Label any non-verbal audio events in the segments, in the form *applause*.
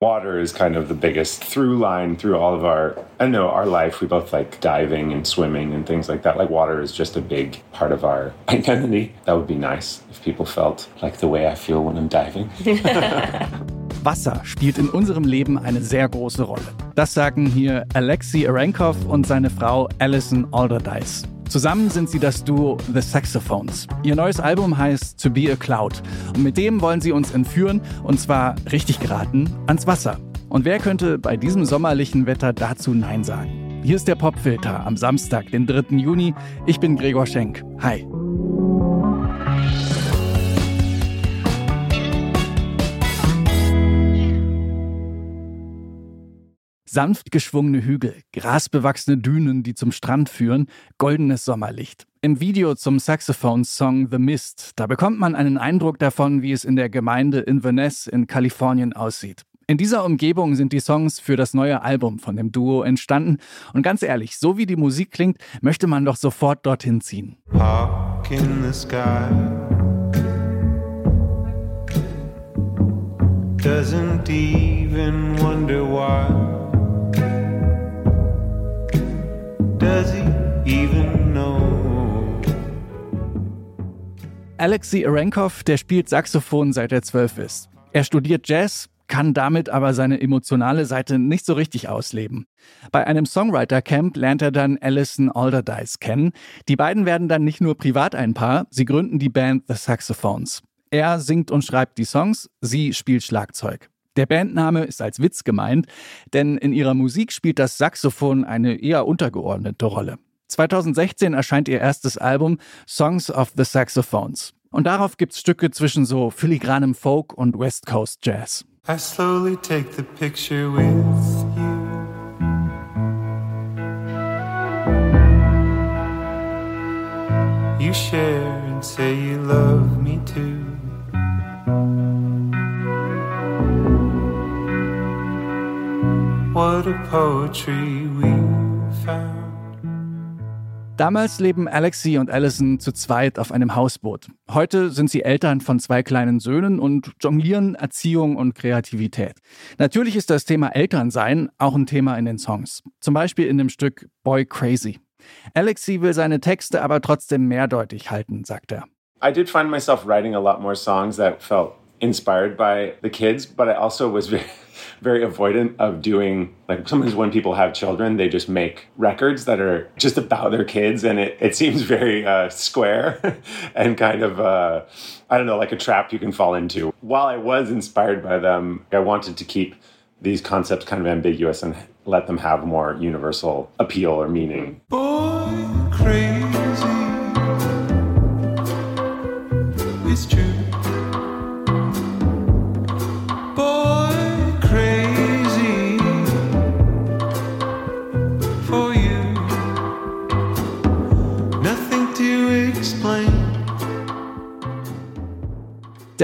water is kind of the biggest through line through all of our I know our life we both like diving and swimming and things like that like water is just a big part of our *laughs* identity that would be nice if people felt like the way I feel when I'm diving *laughs* Wasser spielt in unserem Leben eine sehr große Rolle. Das sagen hier Alexei Arenkov und seine Frau Alison Alderdice. Zusammen sind sie das Duo The Saxophones. Ihr neues Album heißt To Be a Cloud. Und mit dem wollen sie uns entführen, und zwar richtig geraten, ans Wasser. Und wer könnte bei diesem sommerlichen Wetter dazu Nein sagen? Hier ist der Popfilter am Samstag, den 3. Juni. Ich bin Gregor Schenk. Hi. Sanft geschwungene Hügel, grasbewachsene Dünen, die zum Strand führen, goldenes Sommerlicht. Im Video zum Saxophone-Song The Mist, da bekommt man einen Eindruck davon, wie es in der Gemeinde Inverness in Kalifornien aussieht. In dieser Umgebung sind die Songs für das neue Album von dem Duo entstanden. Und ganz ehrlich, so wie die Musik klingt, möchte man doch sofort dorthin ziehen. Park in the sky. Doesn't even wonder why. Does he even know? Alexei Arenkov, der spielt Saxophon seit er zwölf ist. Er studiert Jazz, kann damit aber seine emotionale Seite nicht so richtig ausleben. Bei einem Songwriter-Camp lernt er dann Alison Alderdice kennen. Die beiden werden dann nicht nur privat ein Paar, sie gründen die Band The Saxophones. Er singt und schreibt die Songs, sie spielt Schlagzeug. Der Bandname ist als Witz gemeint, denn in ihrer Musik spielt das Saxophon eine eher untergeordnete Rolle. 2016 erscheint ihr erstes Album Songs of the Saxophones. Und darauf gibt's Stücke zwischen so filigranem Folk und West Coast Jazz. I slowly take the picture with you. You share and say you love me too. What a poetry we found. Damals leben Alexi und Allison zu zweit auf einem Hausboot. Heute sind sie Eltern von zwei kleinen Söhnen und jonglieren Erziehung und Kreativität. Natürlich ist das Thema Elternsein auch ein Thema in den Songs. Zum Beispiel in dem Stück Boy Crazy. Alexi will seine Texte aber trotzdem mehrdeutig halten, sagt er. I did find myself writing a lot more songs that felt inspired by the kids, but I also was *laughs* very very avoidant of doing like sometimes when people have children they just make records that are just about their kids and it, it seems very uh, square *laughs* and kind of uh, i don't know like a trap you can fall into. While i was inspired by them i wanted to keep these concepts kind of ambiguous and let them have more universal appeal or meaning. Boy, crazy. It's true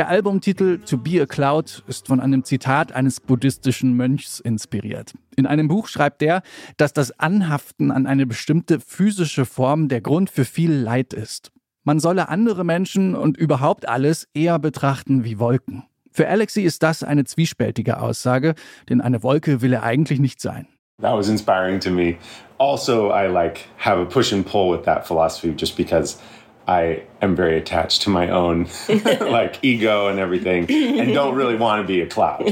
Der Albumtitel To Be a Cloud ist von einem Zitat eines buddhistischen Mönchs inspiriert. In einem Buch schreibt er, dass das Anhaften an eine bestimmte physische Form der Grund für viel Leid ist. Man solle andere Menschen und überhaupt alles eher betrachten wie Wolken. Für Alexi ist das eine zwiespältige Aussage, denn eine Wolke will er eigentlich nicht sein. That was inspiring to me. Also, I like have a push and pull with that philosophy just because I am very attached to my own *laughs* like ego and everything and don't really want to be a cloud.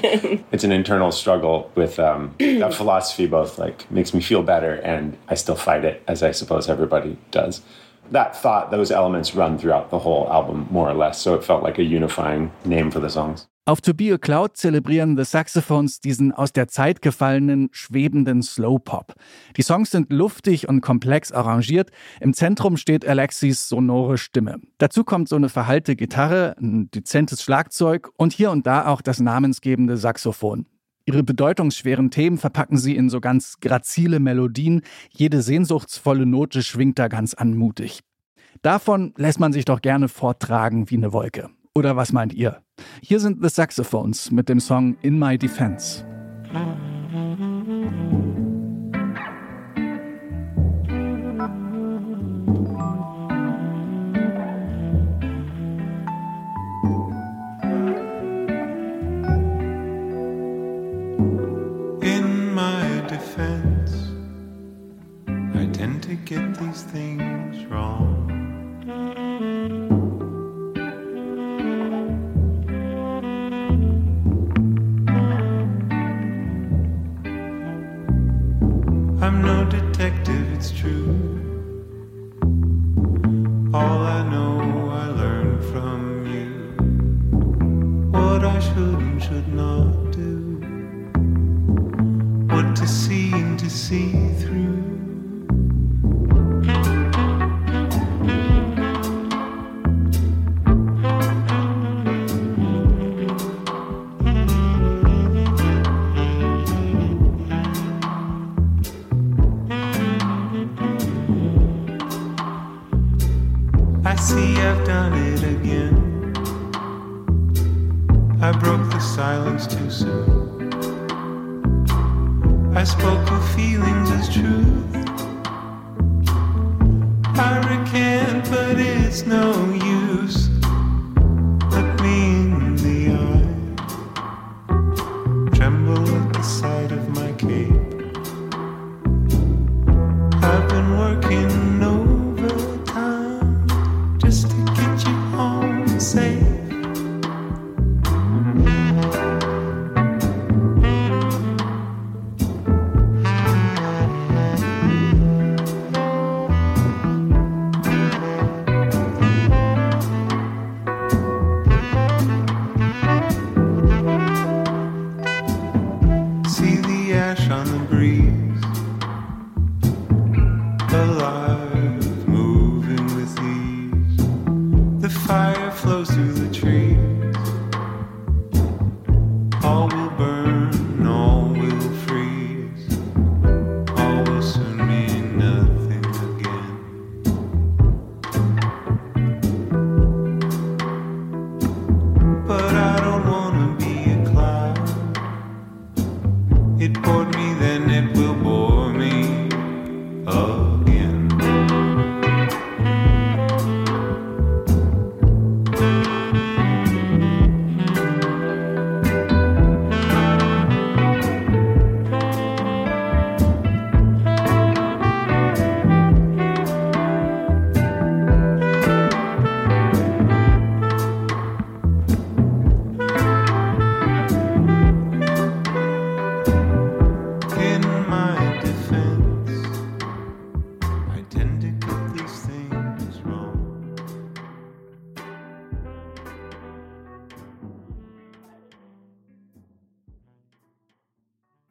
It's an internal struggle with um, that philosophy both like makes me feel better and I still fight it as I suppose everybody does. That thought, those elements run throughout the whole album more or less, so it felt like a unifying name for the songs. Auf To Be a Cloud zelebrieren The Saxophones diesen aus der Zeit gefallenen, schwebenden Slowpop. Die Songs sind luftig und komplex arrangiert. Im Zentrum steht Alexis sonore Stimme. Dazu kommt so eine verhallte Gitarre, ein dezentes Schlagzeug und hier und da auch das namensgebende Saxophon. Ihre bedeutungsschweren Themen verpacken sie in so ganz grazile Melodien. Jede sehnsuchtsvolle Note schwingt da ganz anmutig. Davon lässt man sich doch gerne forttragen wie eine Wolke. Oder was meint ihr? Hier sind The Saxophones mit dem Song In My Defense. I tend to get these things wrong. I see I've done it again. I broke the silence too soon. I spoke of feelings as truth. I recant, but it's no But I don't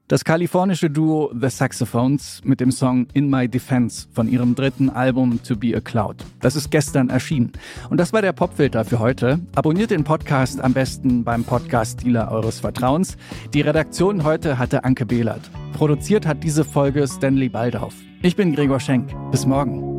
Das kalifornische Duo The Saxophones mit dem Song In My Defense von ihrem dritten Album To Be a Cloud. Das ist gestern erschienen. Und das war der Popfilter für heute. Abonniert den Podcast am besten beim Podcast-Dealer eures Vertrauens. Die Redaktion heute hatte Anke Behlert. Produziert hat diese Folge Stanley Baldauf. Ich bin Gregor Schenk. Bis morgen.